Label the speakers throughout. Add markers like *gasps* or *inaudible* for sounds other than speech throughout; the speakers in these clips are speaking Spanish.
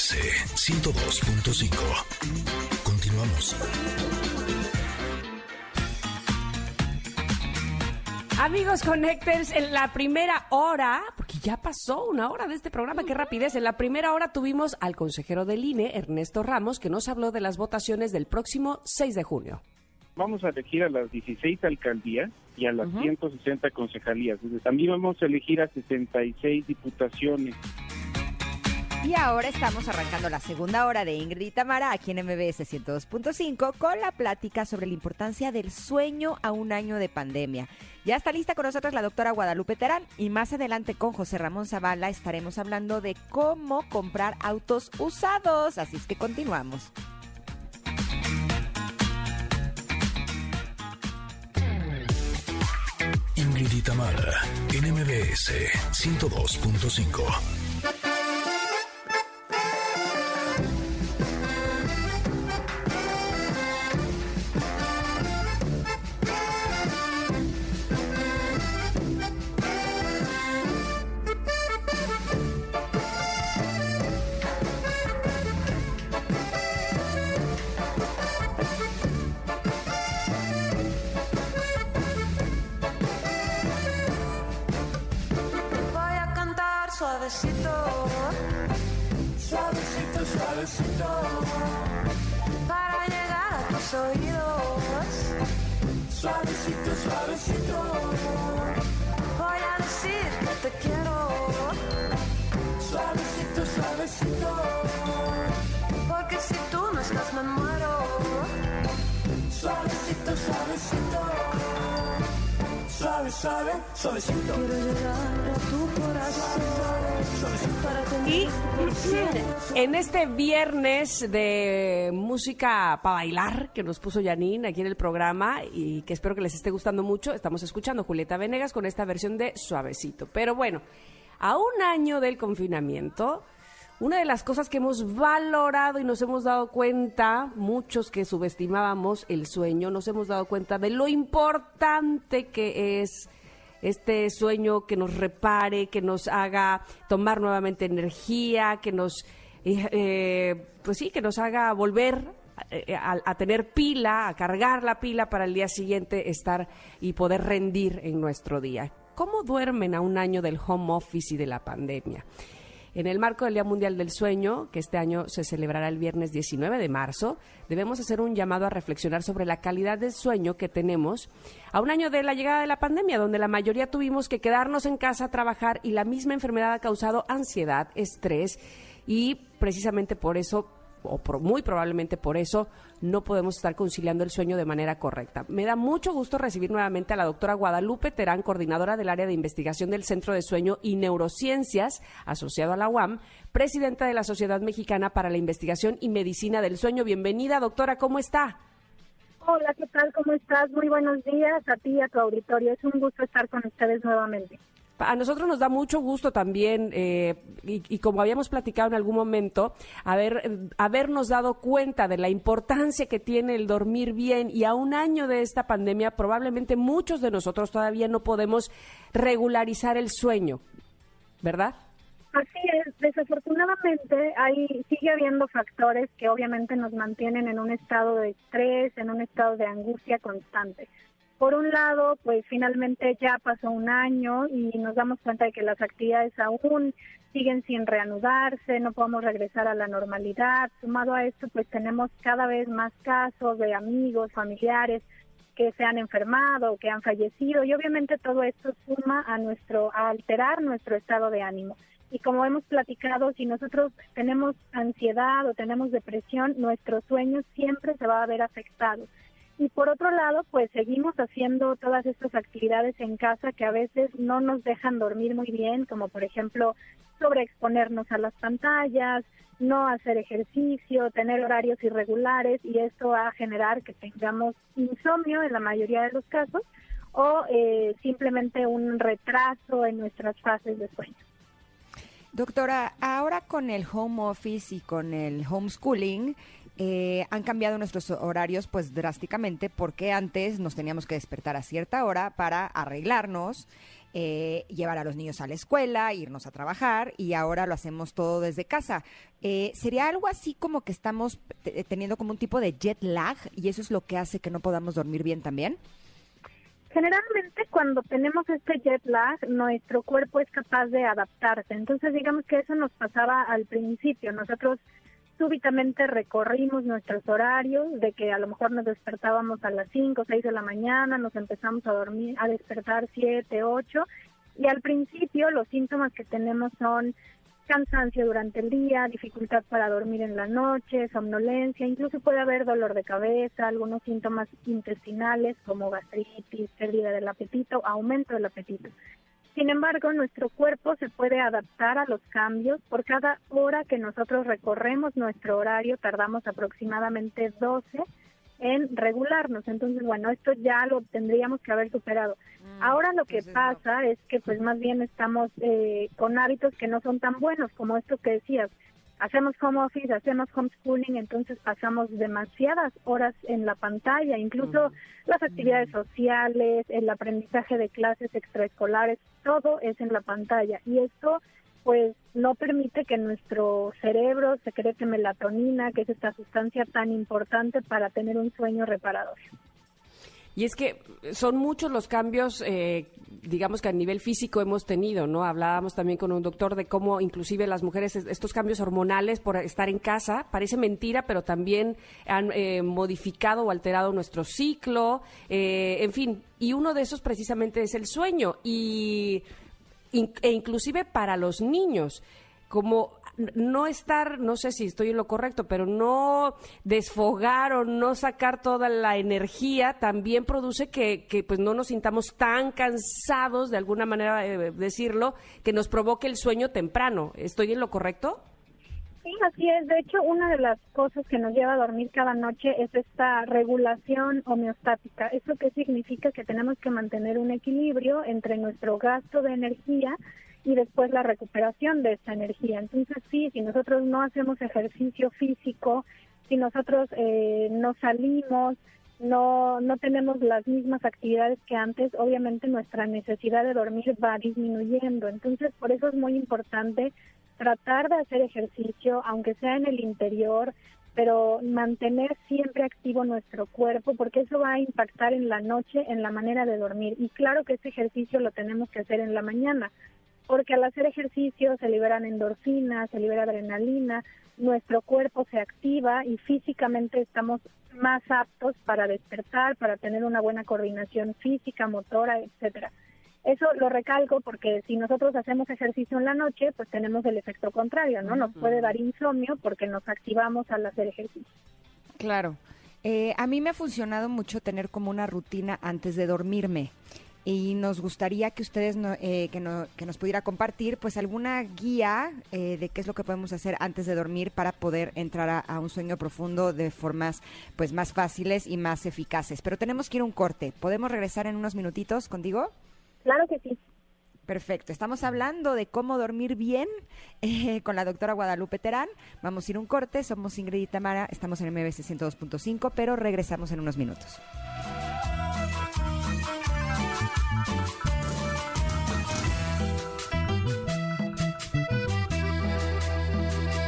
Speaker 1: MBS 102.5. Continuamos.
Speaker 2: Amigos Connectors, en la primera hora, porque ya pasó una hora de este programa, qué rapidez, en la primera hora tuvimos al consejero del INE, Ernesto Ramos, que nos habló de las votaciones del próximo 6 de junio.
Speaker 3: Vamos a elegir a las 16 alcaldías y a las 160 concejalías. También vamos a elegir a 66 diputaciones.
Speaker 4: Y ahora estamos arrancando la segunda hora de Ingrid y Tamara aquí en MBS 102.5 con la plática sobre la importancia del sueño a un año de pandemia. Ya está lista con nosotros la doctora Guadalupe Terán y más adelante con José Ramón Zavala estaremos hablando de cómo comprar autos usados. Así es que continuamos.
Speaker 1: Ingrid y Tamara en MBS 102.5.
Speaker 5: Suavecito, voy a decir que te quiero. Suavecito, suavecito, porque si tú no estás me muero. Suavecito, suavecito. Suave, suave, suavecito. Quiero llegar a tu corazón. Para tener
Speaker 2: Y en este viernes de música para bailar que nos puso Janine aquí en el programa y que espero que les esté gustando mucho, estamos escuchando Julieta Venegas con esta versión de Suavecito. Pero bueno, a un año del confinamiento, una de las cosas que hemos valorado y nos hemos dado cuenta, muchos que subestimábamos el sueño, nos hemos dado cuenta de lo importante que es este sueño que nos repare, que nos haga tomar nuevamente energía, que nos, eh, eh, pues sí, que nos haga volver eh, a, a tener pila, a cargar la pila para el día siguiente estar y poder rendir en nuestro día. ¿Cómo duermen a un año del home office y de la pandemia? En el marco del Día Mundial del Sueño, que este año se celebrará el viernes 19 de marzo, debemos hacer un llamado a reflexionar sobre la calidad del sueño que tenemos a un año de la llegada de la pandemia, donde la mayoría tuvimos que quedarnos en casa a trabajar y la misma enfermedad ha causado ansiedad, estrés y precisamente por eso o muy probablemente por eso no podemos estar conciliando el sueño de manera correcta. Me da mucho gusto recibir nuevamente a la doctora Guadalupe Terán, coordinadora del área de investigación del Centro de Sueño y Neurociencias, asociado a la UAM, presidenta de la Sociedad Mexicana para la Investigación y Medicina del Sueño. Bienvenida, doctora, ¿cómo está?
Speaker 6: Hola, ¿qué tal? ¿Cómo estás? Muy buenos días a ti y a tu auditorio. Es un gusto estar con ustedes nuevamente.
Speaker 2: A nosotros nos da mucho gusto también, eh, y, y como habíamos platicado en algún momento, haber, habernos dado cuenta de la importancia que tiene el dormir bien y a un año de esta pandemia probablemente muchos de nosotros todavía no podemos regularizar el sueño, ¿verdad?
Speaker 6: Así es, desafortunadamente hay, sigue habiendo factores que obviamente nos mantienen en un estado de estrés, en un estado de angustia constante. Por un lado, pues finalmente ya pasó un año y nos damos cuenta de que las actividades aún siguen sin reanudarse, no podemos regresar a la normalidad. Sumado a esto, pues tenemos cada vez más casos de amigos, familiares que se han enfermado, que han fallecido y obviamente todo esto suma a nuestro a alterar nuestro estado de ánimo. Y como hemos platicado, si nosotros tenemos ansiedad o tenemos depresión, nuestro sueño siempre se va a ver afectado. Y por otro lado, pues seguimos haciendo todas estas actividades en casa que a veces no nos dejan dormir muy bien, como por ejemplo sobreexponernos a las pantallas, no hacer ejercicio, tener horarios irregulares y esto va a generar que tengamos insomnio en la mayoría de los casos o eh, simplemente un retraso en nuestras fases de sueño.
Speaker 4: Doctora, ahora con el home office y con el homeschooling, eh, han cambiado nuestros horarios pues drásticamente porque antes nos teníamos que despertar a cierta hora para arreglarnos eh, llevar a los niños a la escuela, irnos a trabajar y ahora lo hacemos todo desde casa. Eh, ¿Sería algo así como que estamos te- teniendo como un tipo de jet lag y eso es lo que hace que no podamos dormir bien también?
Speaker 6: Generalmente cuando tenemos este jet lag, nuestro cuerpo es capaz de adaptarse. Entonces digamos que eso nos pasaba al principio. Nosotros súbitamente recorrimos nuestros horarios, de que a lo mejor nos despertábamos a las 5 o 6 de la mañana, nos empezamos a dormir, a despertar 7, 8, y al principio los síntomas que tenemos son cansancio durante el día, dificultad para dormir en la noche, somnolencia, incluso puede haber dolor de cabeza, algunos síntomas intestinales como gastritis, pérdida del apetito, aumento del apetito. Sin embargo, nuestro cuerpo se puede adaptar a los cambios. Por cada hora que nosotros recorremos nuestro horario, tardamos aproximadamente 12 en regularnos. Entonces, bueno, esto ya lo tendríamos que haber superado. Ahora lo que
Speaker 4: no.
Speaker 6: pasa es que pues más bien estamos eh, con hábitos que no son tan buenos, como esto que decías. Hacemos home office, hacemos homeschooling, entonces pasamos demasiadas horas en la pantalla, incluso las actividades sociales, el aprendizaje de clases extraescolares, todo es en la pantalla. Y esto pues no permite que nuestro cerebro secrete melatonina, que es esta sustancia tan importante para tener un sueño reparador.
Speaker 2: Y es que son muchos los cambios, eh, digamos que a nivel físico hemos tenido, ¿no? Hablábamos también con un doctor de cómo inclusive las mujeres, es- estos cambios hormonales por estar en casa, parece mentira, pero también han eh, modificado o alterado nuestro ciclo, eh, en fin, y uno de esos precisamente es el sueño, y e inclusive para los niños, como no estar, no sé si estoy en lo correcto, pero no desfogar o no sacar toda la energía también produce que, que, pues no nos sintamos tan cansados, de alguna manera eh, decirlo, que nos provoque el sueño temprano. ¿Estoy en lo correcto?
Speaker 6: Sí, así es. De hecho, una de las cosas que nos lleva a dormir cada noche es esta regulación homeostática. ¿Eso qué significa? Que tenemos que mantener un equilibrio entre nuestro gasto de energía y después la recuperación de esta energía. Entonces, sí, si nosotros no hacemos ejercicio físico, si nosotros eh, no salimos, no, no tenemos las mismas actividades que antes, obviamente nuestra necesidad de dormir va disminuyendo. Entonces, por eso es muy importante tratar de hacer ejercicio, aunque sea en el interior, pero mantener siempre activo nuestro cuerpo, porque eso va a impactar en la noche, en la manera de dormir. Y claro que este ejercicio lo tenemos que hacer en la mañana, porque al hacer ejercicio se liberan endorfinas, se libera adrenalina, nuestro cuerpo se activa y físicamente estamos más aptos para despertar, para tener una buena coordinación física, motora, etcétera. Eso lo recalco porque si nosotros hacemos ejercicio en la noche, pues tenemos el efecto contrario, ¿no? Nos puede dar insomnio porque nos activamos al hacer ejercicio.
Speaker 4: Claro. Eh, a mí me ha funcionado mucho tener como una rutina antes de dormirme y nos gustaría que ustedes no- eh, que, no- que nos pudiera compartir pues alguna guía eh, de qué es lo que podemos hacer antes de dormir para poder entrar a, a un sueño profundo de formas pues más fáciles y más eficaces. Pero tenemos que ir a un corte. ¿Podemos regresar en unos minutitos contigo?
Speaker 6: Claro que sí.
Speaker 4: Perfecto. Estamos hablando de cómo dormir bien *laughs* eh, con la doctora Guadalupe Terán. Vamos a ir a un corte. Somos Ingrid y Tamara. Estamos en MBC 102.5, pero regresamos en unos minutos.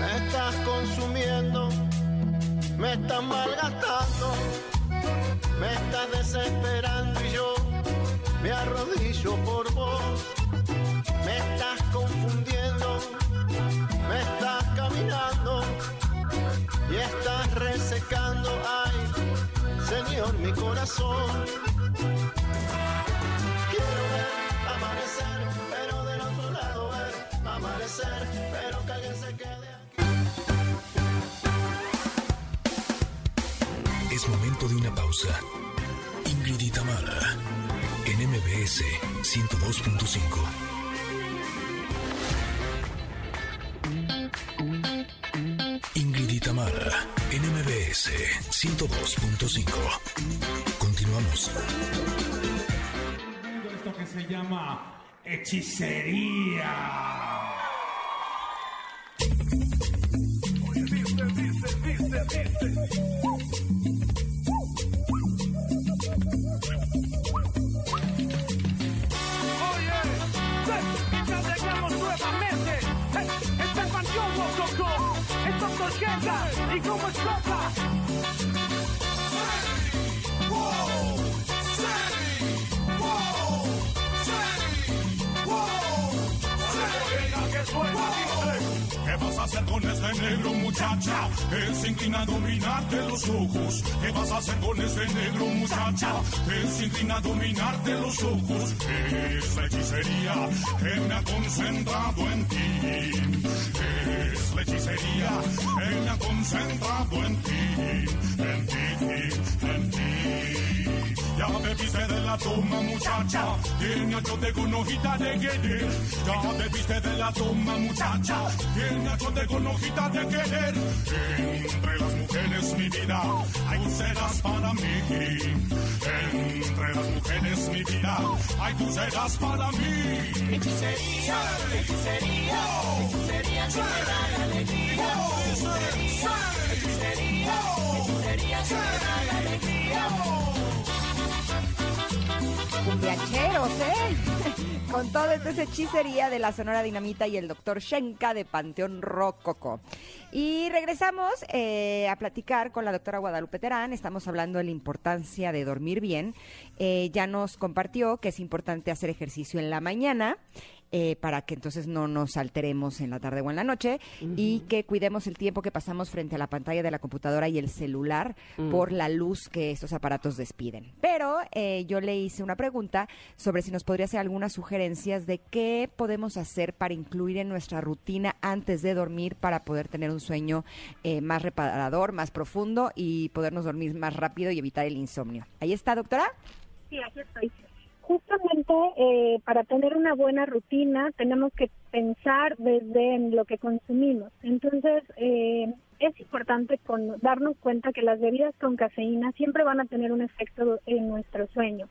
Speaker 7: Me estás consumiendo, me estás malgastando, me estás desesperando y yo me arrodillo por vos. Me estás confundiendo, me estás caminando y estás resecando, ay, Señor, mi corazón.
Speaker 1: Es momento de una pausa. Ingrid y Tamara, en MBS 102.5. Ingrid y Tamara, en MBS 102.5. Continuamos.
Speaker 8: esto que se llama hechicería. ¿Y
Speaker 9: ¿Qué vas a hacer con este negro muchacha? Él se inclina a dominarte los ojos. ¿Qué vas a hacer con este negro muchacha? Él se inclina a dominarte los ojos. Es la hechicería que me ha concentrado en ti. Es la hechicería que me ha concentrado en ti. En ti, en ti. Ya bebiste de la toma, muchacha. Tiene tengo una hojita de querer. Ya bebiste de la toma, muchacha. Tiene tengo una hojita de querer. Entre las mujeres, mi vida, hay tú serás para mí. Entre las mujeres, mi vida, hay tú serás para mí. Hechicería, hechicería, hechicería
Speaker 4: ¿eh? *laughs* Con todo esto es hechicería de la Sonora Dinamita y el doctor Shenka de Panteón Rococo. Y regresamos eh, a platicar con la doctora Guadalupe Terán. Estamos hablando de la importancia de dormir bien. Eh, ya nos compartió que es importante hacer ejercicio en la mañana. Eh, para que entonces no nos alteremos en la tarde o en la noche y que cuidemos el tiempo que pasamos frente a la pantalla de la computadora y el celular por la luz que estos aparatos despiden. Pero eh, yo le hice una pregunta sobre si nos podría hacer algunas sugerencias de qué podemos hacer para incluir en nuestra rutina antes de dormir para poder tener un sueño eh, más reparador, más profundo y podernos dormir más rápido y evitar el insomnio. Ahí está, doctora.
Speaker 6: Sí, aquí estoy. Justamente eh, para tener una buena rutina tenemos que pensar desde en lo que consumimos. Entonces, eh, es importante con, darnos cuenta que las bebidas con cafeína siempre van a tener un efecto en nuestro sueño.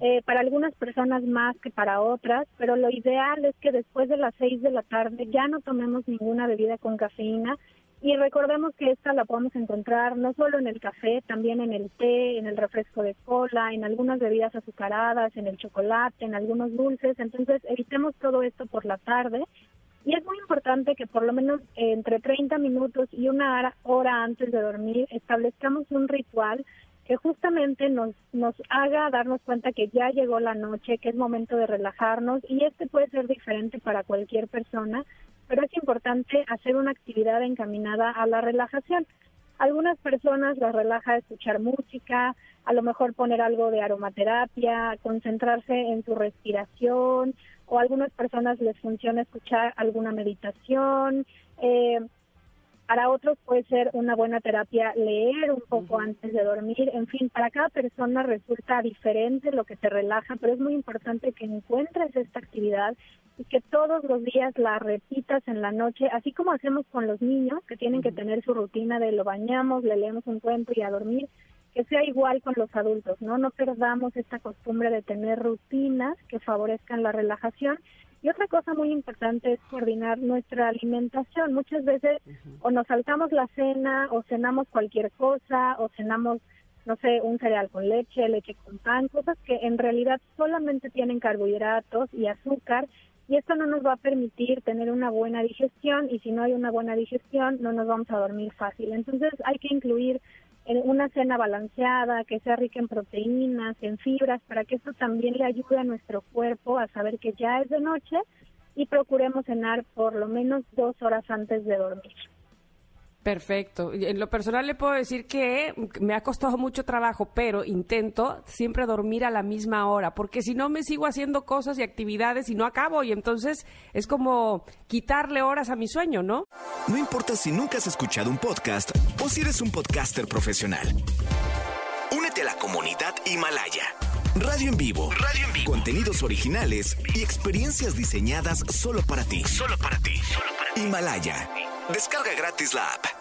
Speaker 6: Eh, para algunas personas más que para otras, pero lo ideal es que después de las seis de la tarde ya no tomemos ninguna bebida con cafeína y recordemos que esta la podemos encontrar no solo en el café, también en el té, en el refresco de cola, en algunas bebidas azucaradas, en el chocolate, en algunos dulces. Entonces, evitemos todo esto por la tarde. Y es muy importante que por lo menos entre 30 minutos y una hora antes de dormir establezcamos un ritual que justamente nos, nos haga darnos cuenta que ya llegó la noche, que es momento de relajarnos y este puede ser diferente para cualquier persona, pero es importante hacer una actividad encaminada a la relajación. Algunas personas las relaja escuchar música, a lo mejor poner algo de aromaterapia, concentrarse en su respiración, o a algunas personas les funciona escuchar alguna meditación. Eh, para otros puede ser una buena terapia leer un poco antes de dormir. En fin, para cada persona resulta diferente lo que te relaja, pero es muy importante que encuentres esta actividad y que todos los días la repitas en la noche, así como hacemos con los niños, que tienen que tener su rutina de lo bañamos, le leemos un cuento y a dormir, que sea igual con los adultos, ¿no? No perdamos esta costumbre de tener rutinas que favorezcan la relajación. Y otra cosa muy importante es coordinar nuestra alimentación. Muchas veces o nos saltamos la cena o cenamos cualquier cosa o cenamos, no sé, un cereal con leche, leche con pan, cosas que en realidad solamente tienen carbohidratos y azúcar y esto no nos va a permitir tener una buena digestión y si no hay una buena digestión no nos vamos a dormir fácil. Entonces hay que incluir en una cena balanceada, que sea rica en proteínas, en fibras, para que esto también le ayude a nuestro cuerpo a saber que ya es de noche y procuremos cenar por lo menos dos horas antes de dormir.
Speaker 2: Perfecto. En lo personal le puedo decir que me ha costado mucho trabajo, pero intento siempre dormir a la misma hora, porque si no me sigo haciendo cosas y actividades y no acabo, y entonces es como quitarle horas a mi sueño, ¿no?
Speaker 1: No importa si nunca has escuchado un podcast o si eres un podcaster profesional. Únete a la comunidad Himalaya. Radio en vivo. Radio en vivo. Contenidos originales y experiencias diseñadas solo para ti. Solo para ti. Himalaya. Descarga gratis la app.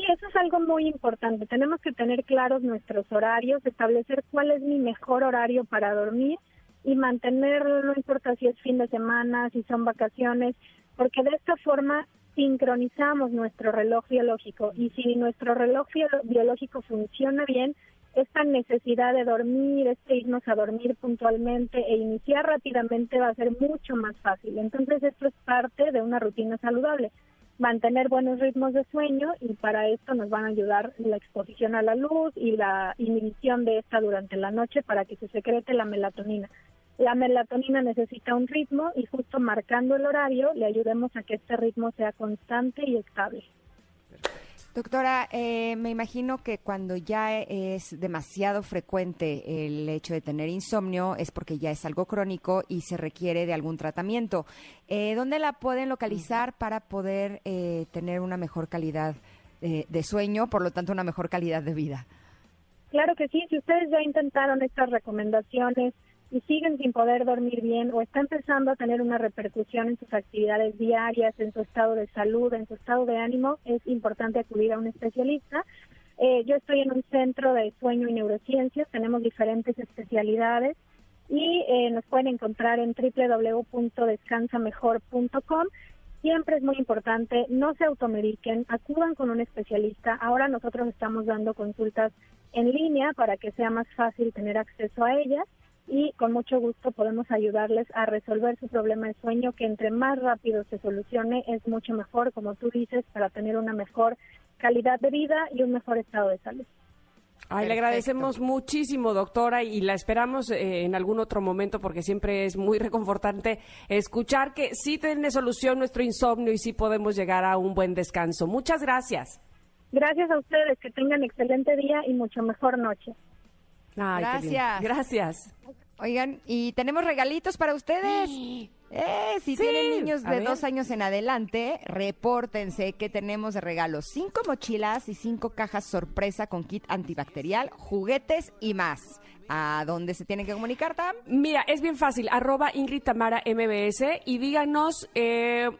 Speaker 6: Sí, eso es algo muy importante. Tenemos que tener claros nuestros horarios, establecer cuál es mi mejor horario para dormir y mantenerlo, no importa si es fin de semana, si son vacaciones, porque de esta forma sincronizamos nuestro reloj biológico y si nuestro reloj bio- biológico funciona bien, esta necesidad de dormir, este irnos a dormir puntualmente e iniciar rápidamente va a ser mucho más fácil. Entonces esto es parte de una rutina saludable. Mantener buenos ritmos de sueño y para esto nos van a ayudar la exposición a la luz y la inhibición de esta durante la noche para que se secrete la melatonina. La melatonina necesita un ritmo y justo marcando el horario le ayudemos a que este ritmo sea constante y estable.
Speaker 4: Doctora, eh, me imagino que cuando ya es demasiado frecuente el hecho de tener insomnio es porque ya es algo crónico y se requiere de algún tratamiento. Eh, ¿Dónde la pueden localizar para poder eh, tener una mejor calidad eh, de sueño, por lo tanto una mejor calidad de vida?
Speaker 6: Claro que sí, si ustedes ya intentaron estas recomendaciones y siguen sin poder dormir bien o está empezando a tener una repercusión en sus actividades diarias, en su estado de salud, en su estado de ánimo, es importante acudir a un especialista. Eh, yo estoy en un centro de sueño y neurociencias, tenemos diferentes especialidades y eh, nos pueden encontrar en www.descansamejor.com. Siempre es muy importante, no se automediquen, acudan con un especialista. Ahora nosotros estamos dando consultas en línea para que sea más fácil tener acceso a ellas y con mucho gusto podemos ayudarles a resolver su problema de sueño, que entre más rápido se solucione es mucho mejor, como tú dices, para tener una mejor calidad de vida y un mejor estado de salud.
Speaker 2: Ay, le agradecemos muchísimo, doctora, y la esperamos eh, en algún otro momento porque siempre es muy *laughs* reconfortante escuchar que sí tiene solución nuestro insomnio y sí podemos llegar a un buen descanso. Muchas gracias.
Speaker 6: Gracias a ustedes, que tengan excelente día y mucho mejor noche.
Speaker 2: Ay, qué lindo.
Speaker 4: Gracias.
Speaker 2: Gracias.
Speaker 4: Oigan, y tenemos regalitos para ustedes. *gasps* Eh, si
Speaker 2: Sí,
Speaker 4: tienen niños de dos años en adelante, repórtense que tenemos de regalo cinco mochilas y cinco cajas sorpresa con kit antibacterial, juguetes y más. ¿A dónde se tienen que comunicar, Tam?
Speaker 2: Mira, es bien fácil, arroba Ingrid Tamara MBS y díganos, eh,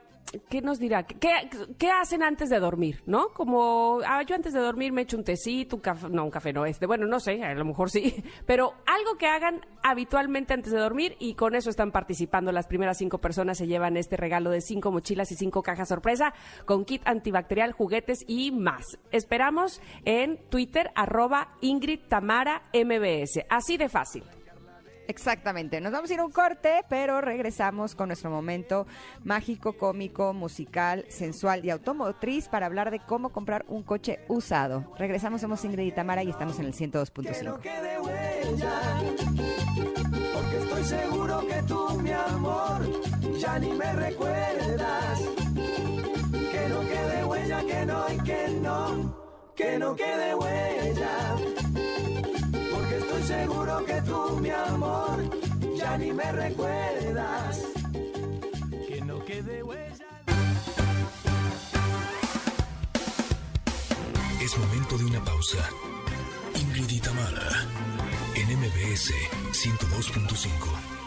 Speaker 2: ¿qué nos dirá? ¿Qué, ¿Qué hacen antes de dormir? ¿No? Como, ah, yo antes de dormir me echo un tecito, un café, no, un café no, este, bueno, no sé, a lo mejor sí, *laughs* pero algo que hagan habitualmente antes de dormir y con eso están participando. Las primeras cinco personas se llevan este regalo de cinco mochilas y cinco cajas sorpresa con kit antibacterial, juguetes y más. Esperamos en Twitter, arroba Ingrid MBS. Así de fácil.
Speaker 4: Exactamente. Nos vamos a ir a un corte, pero regresamos con nuestro momento mágico, cómico, musical, sensual y automotriz para hablar de cómo comprar un coche usado. Regresamos, somos Ingrid y Tamara y estamos en el 102.5.
Speaker 7: quede huella, porque estoy seguro que tú, mi amor, ya ni me recuerdas. Que no quede huella, que no y que no, que no quede huella, seguro que tú, mi amor, ya ni me recuerdas. Que no quede huella.
Speaker 1: Es momento de una pausa. Ingrid y Tamara, en MBS 102.5.